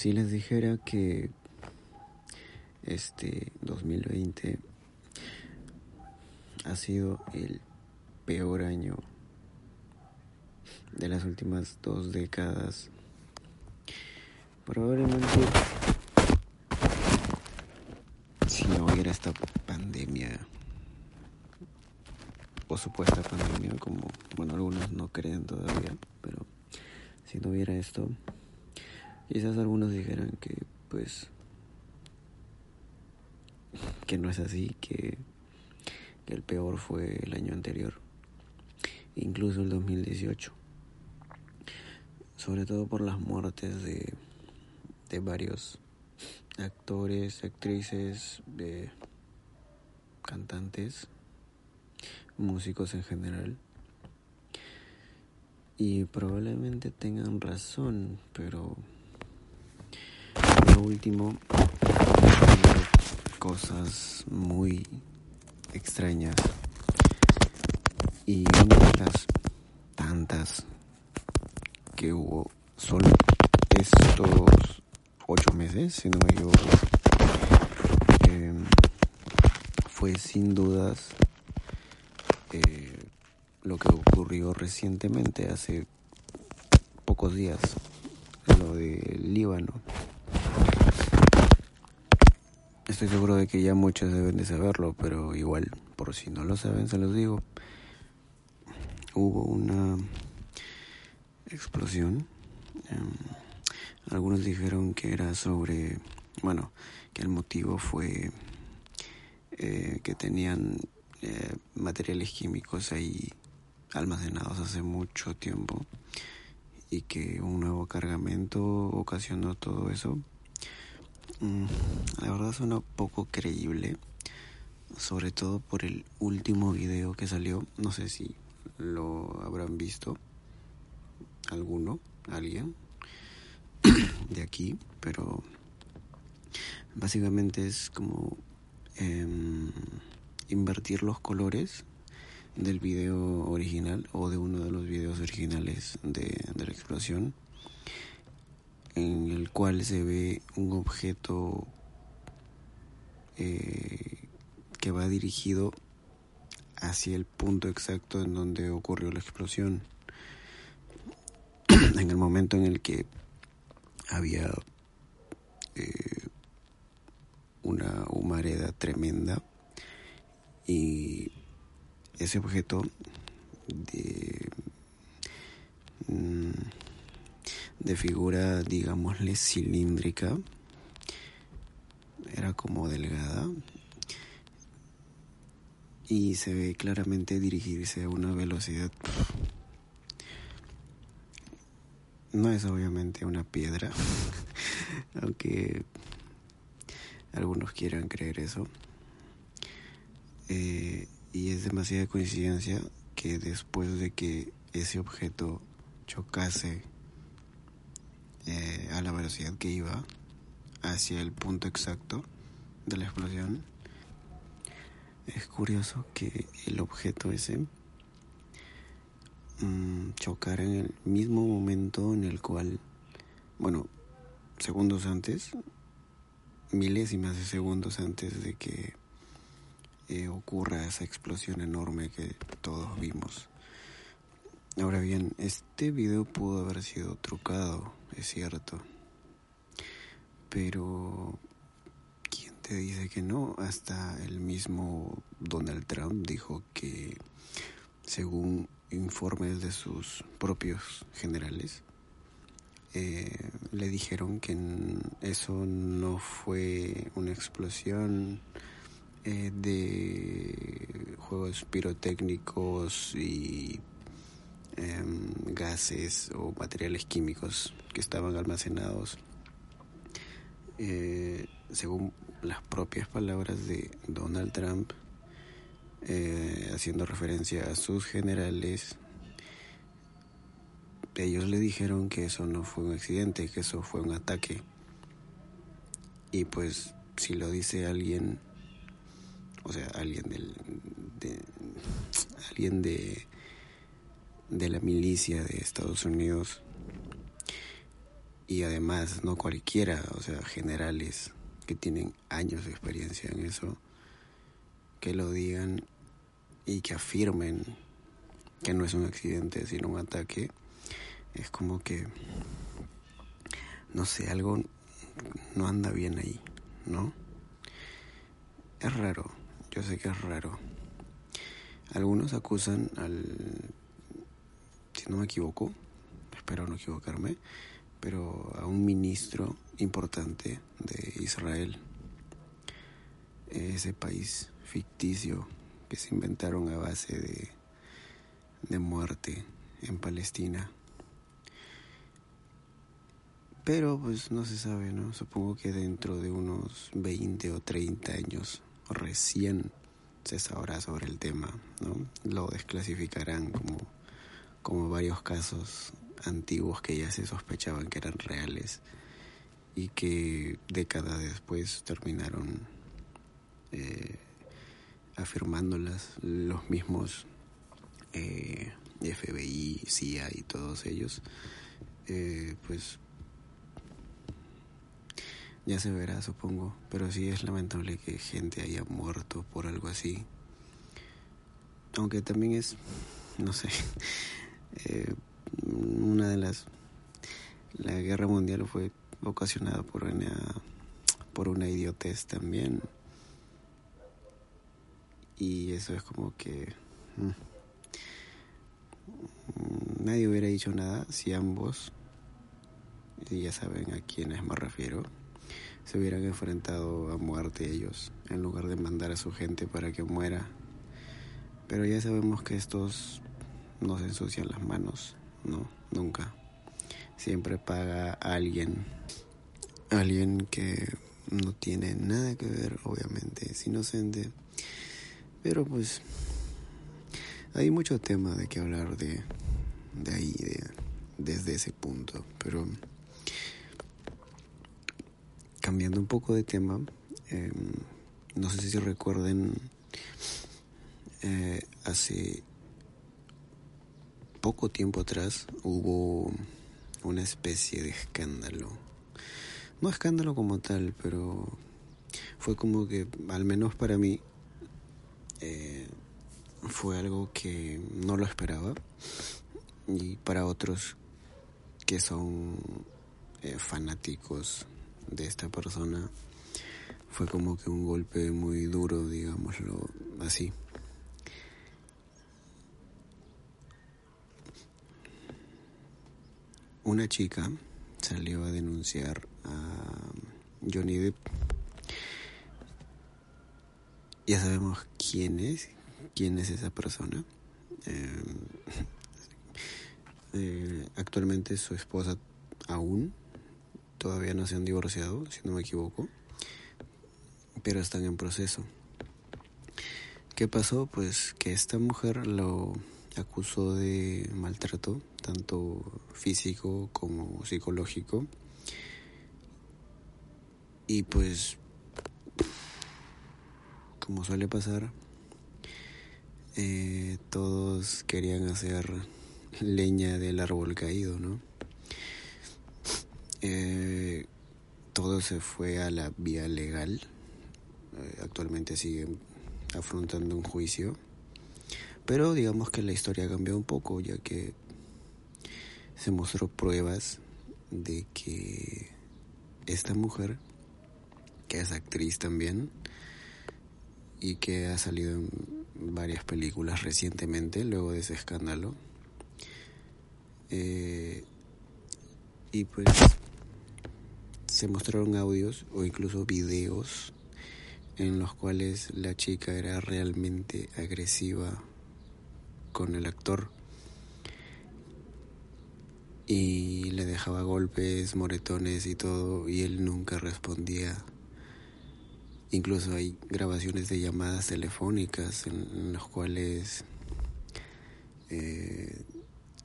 Si les dijera que este 2020 ha sido el peor año de las últimas dos décadas, probablemente si no hubiera esta pandemia o supuesta pandemia, como bueno algunos no creen todavía, pero si no hubiera esto, quizás algunos dijeran que pues que no es así, que, que el peor fue el año anterior, incluso el 2018, sobre todo por las muertes de, de varios actores, actrices, de cantantes, músicos en general. Y probablemente tengan razón, pero lo último, cosas muy extrañas. Y una de las tantas que hubo solo estos ocho meses, si no me eh, fue sin dudas eh, lo que ocurrió recientemente, hace pocos días, lo del Líbano. Estoy seguro de que ya muchos deben de saberlo, pero igual, por si no lo saben, se los digo. Hubo una explosión. Em, algunos dijeron que era sobre, bueno, que el motivo fue eh, que tenían eh, materiales químicos ahí almacenados hace mucho tiempo y que un nuevo cargamento ocasionó todo eso. Mm, la verdad suena poco creíble, sobre todo por el último video que salió. No sé si lo habrán visto alguno, alguien de aquí, pero básicamente es como em, invertir los colores del video original o de uno de los videos originales de, de la explosión en el cual se ve un objeto eh, que va dirigido hacia el punto exacto en donde ocurrió la explosión. en el momento en el que había eh, una humareda tremenda y ese objeto de, mm, de figura, digámosle, cilíndrica, era como delgada. Y se ve claramente dirigirse a una velocidad. No es obviamente una piedra aunque algunos quieran creer eso. Eh, y es demasiada coincidencia que después de que ese objeto chocase eh, a la velocidad que iba hacia el punto exacto de la explosión, es curioso que el objeto ese mmm, chocara en el mismo momento en el cual, bueno, segundos antes, milésimas de segundos antes de que eh, ocurra esa explosión enorme que todos vimos. Ahora bien, este video pudo haber sido trucado, es cierto. Pero, ¿quién te dice que no? Hasta el mismo Donald Trump dijo que, según informes de sus propios generales, eh, le dijeron que eso no fue una explosión eh, de juegos pirotécnicos y em, gases o materiales químicos que estaban almacenados eh, según las propias palabras de Donald Trump eh, haciendo referencia a sus generales ellos le dijeron que eso no fue un accidente que eso fue un ataque. Y pues si lo dice alguien o sea, alguien del, de, alguien de, de la milicia de Estados Unidos y además no cualquiera, o sea, generales que tienen años de experiencia en eso, que lo digan y que afirmen que no es un accidente, sino un ataque, es como que, no sé, algo no anda bien ahí, ¿no? Es raro, yo sé que es raro. Algunos acusan al, no me equivoco, espero no equivocarme, pero a un ministro importante de Israel, ese país ficticio que se inventaron a base de, de muerte en Palestina. Pero pues no se sabe, ¿no? Supongo que dentro de unos 20 o 30 años recién se sabrá sobre el tema, ¿no? Lo desclasificarán como, como varios casos antiguos que ya se sospechaban que eran reales y que décadas después terminaron eh, afirmándolas los mismos eh, FBI, CIA y todos ellos, eh, pues ya se verá supongo, pero sí es lamentable que gente haya muerto por algo así, aunque también es, no sé, eh, una de las la guerra mundial fue ocasionada por una por una idiotez también. Y eso es como que mm, nadie hubiera dicho nada si ambos y ya saben a quiénes me refiero se hubieran enfrentado a muerte ellos en lugar de mandar a su gente para que muera. Pero ya sabemos que estos no se ensucian las manos no, nunca. Siempre paga alguien, alguien que no tiene nada que ver, obviamente, es inocente. Pero pues hay mucho tema de que hablar de, de ahí, de, desde ese punto. Pero cambiando un poco de tema, eh, no sé si recuerden, eh, hace poco tiempo atrás hubo una especie de escándalo. No escándalo como tal, pero fue como que, al menos para mí, eh, fue algo que no lo esperaba. Y para otros que son eh, fanáticos de esta persona, fue como que un golpe muy duro, digámoslo así. Una chica salió a denunciar a Johnny Depp. Ya sabemos quién es, quién es esa persona. Eh, eh, actualmente su esposa aún, todavía no se han divorciado, si no me equivoco, pero están en proceso. ¿Qué pasó? Pues que esta mujer lo acusó de maltrato tanto físico como psicológico. Y pues, como suele pasar, eh, todos querían hacer leña del árbol caído, ¿no? Eh, todo se fue a la vía legal. Eh, actualmente siguen afrontando un juicio. Pero digamos que la historia cambió un poco, ya que se mostró pruebas de que esta mujer, que es actriz también, y que ha salido en varias películas recientemente, luego de ese escándalo, eh, y pues se mostraron audios o incluso videos en los cuales la chica era realmente agresiva con el actor y le dejaba golpes, moretones y todo, y él nunca respondía. Incluso hay grabaciones de llamadas telefónicas en, las cuales eh,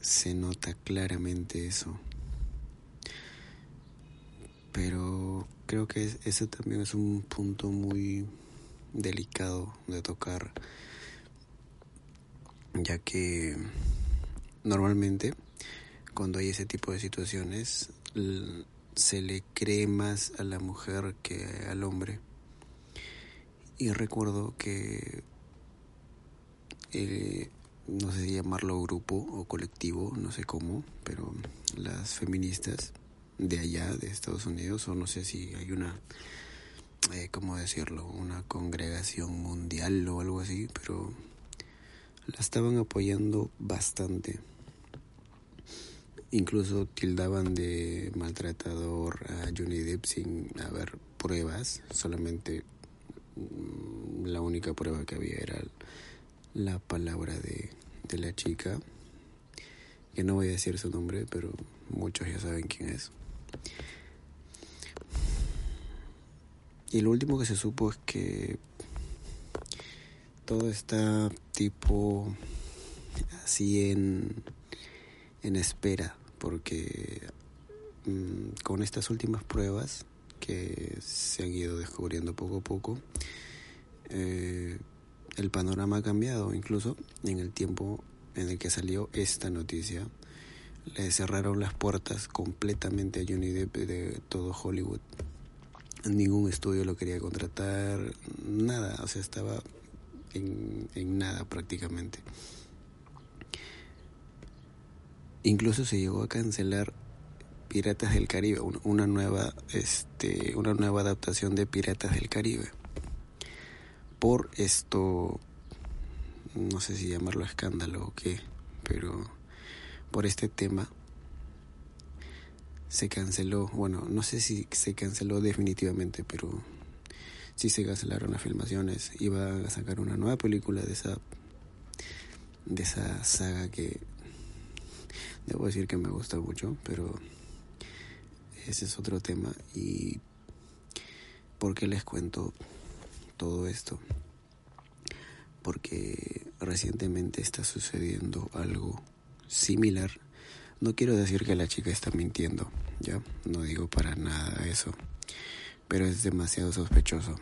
se nota claramente eso. Pero creo que ese también es un punto muy delicado de tocar, ya que normalmente cuando hay ese tipo de situaciones, se le cree más a la mujer que al hombre. Y recuerdo que, eh, no sé si llamarlo grupo o colectivo, no sé cómo, pero las feministas de allá, de Estados Unidos, o no sé si hay una, eh, ¿cómo decirlo?, una congregación mundial o algo así, pero la estaban apoyando bastante. Incluso tildaban de maltratador a Johnny Depp sin haber pruebas, solamente mm, la única prueba que había era la palabra de, de la chica, que no voy a decir su nombre, pero muchos ya saben quién es. Y lo último que se supo es que todo está tipo así en, en espera porque mm, con estas últimas pruebas que se han ido descubriendo poco a poco, eh, el panorama ha cambiado, incluso en el tiempo en el que salió esta noticia, le cerraron las puertas completamente a Johnny Depp de todo Hollywood. Ningún estudio lo quería contratar, nada, o sea, estaba en, en nada prácticamente. Incluso se llegó a cancelar Piratas del Caribe, una nueva, este, una nueva adaptación de Piratas del Caribe. Por esto, no sé si llamarlo escándalo o qué, pero por este tema se canceló, bueno, no sé si se canceló definitivamente, pero sí se cancelaron las filmaciones. Iba a sacar una nueva película de esa de esa saga que Debo decir que me gusta mucho, pero ese es otro tema. ¿Y por qué les cuento todo esto? Porque recientemente está sucediendo algo similar. No quiero decir que la chica está mintiendo, ya, no digo para nada eso, pero es demasiado sospechoso.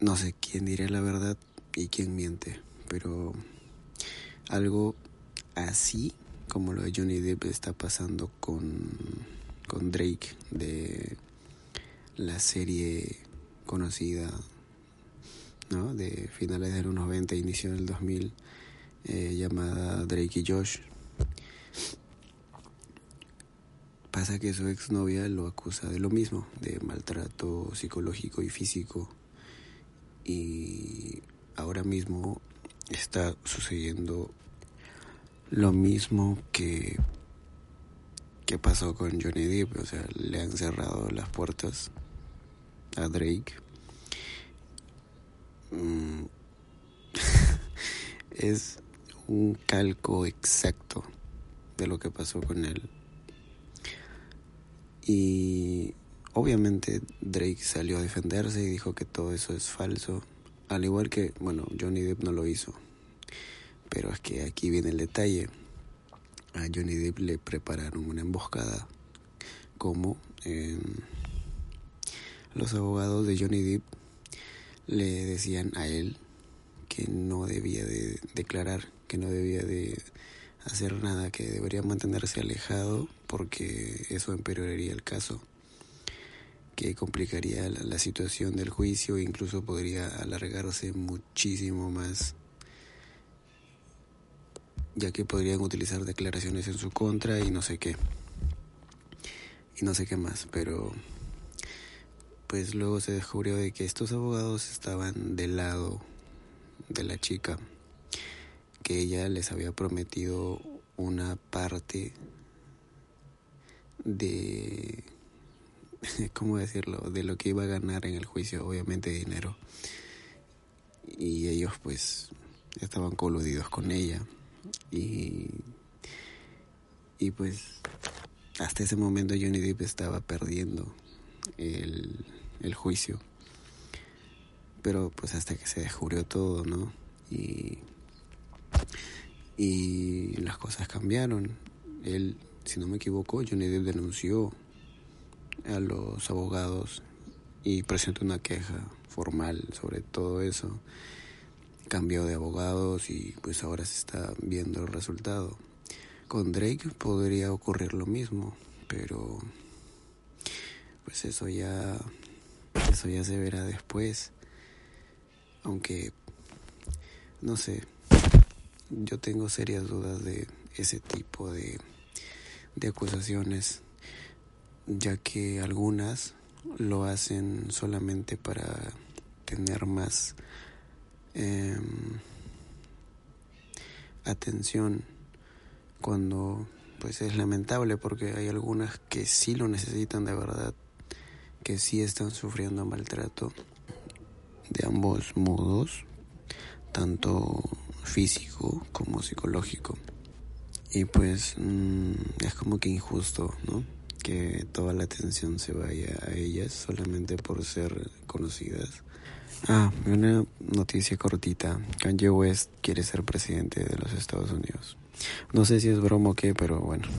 No sé quién dirá la verdad y quién miente, pero algo así como lo de Johnny Depp está pasando con, con Drake de la serie conocida ¿no? de finales de los 90, inicio del 2000, eh, llamada Drake y Josh. Pasa que su exnovia lo acusa de lo mismo, de maltrato psicológico y físico. Y ahora mismo está sucediendo lo mismo que que pasó con Johnny Depp, o sea, le han cerrado las puertas a Drake. Mm. es un calco exacto de lo que pasó con él. Y obviamente Drake salió a defenderse y dijo que todo eso es falso. Al igual que, bueno, Johnny Depp no lo hizo. Pero es que aquí viene el detalle. A Johnny Depp le prepararon una emboscada. Como los abogados de Johnny Depp le decían a él que no debía de declarar, que no debía de hacer nada, que debería mantenerse alejado porque eso empeoraría el caso, que complicaría la situación del juicio e incluso podría alargarse muchísimo más ya que podrían utilizar declaraciones en su contra y no sé qué. Y no sé qué más, pero pues luego se descubrió de que estos abogados estaban del lado de la chica, que ella les había prometido una parte de, ¿cómo decirlo?, de lo que iba a ganar en el juicio, obviamente dinero. Y ellos pues estaban coludidos con ella. Y, y pues hasta ese momento Johnny Depp estaba perdiendo el, el juicio. Pero pues hasta que se descubrió todo, ¿no? Y, y las cosas cambiaron. Él, si no me equivoco, Johnny Depp denunció a los abogados y presentó una queja formal sobre todo eso cambió de abogados y pues ahora se está viendo el resultado. con Drake podría ocurrir lo mismo, pero pues eso ya eso ya se verá después. Aunque no sé, yo tengo serias dudas de ese tipo de de acusaciones, ya que algunas lo hacen solamente para tener más eh, atención cuando pues es lamentable porque hay algunas que sí lo necesitan de verdad, que sí están sufriendo maltrato de ambos modos, tanto físico como psicológico. Y pues mmm, es como que injusto, ¿no? Que toda la atención se vaya a ellas solamente por ser conocidas. Ah, una noticia cortita. Kanye West quiere ser presidente de los Estados Unidos. No sé si es broma o qué, pero bueno.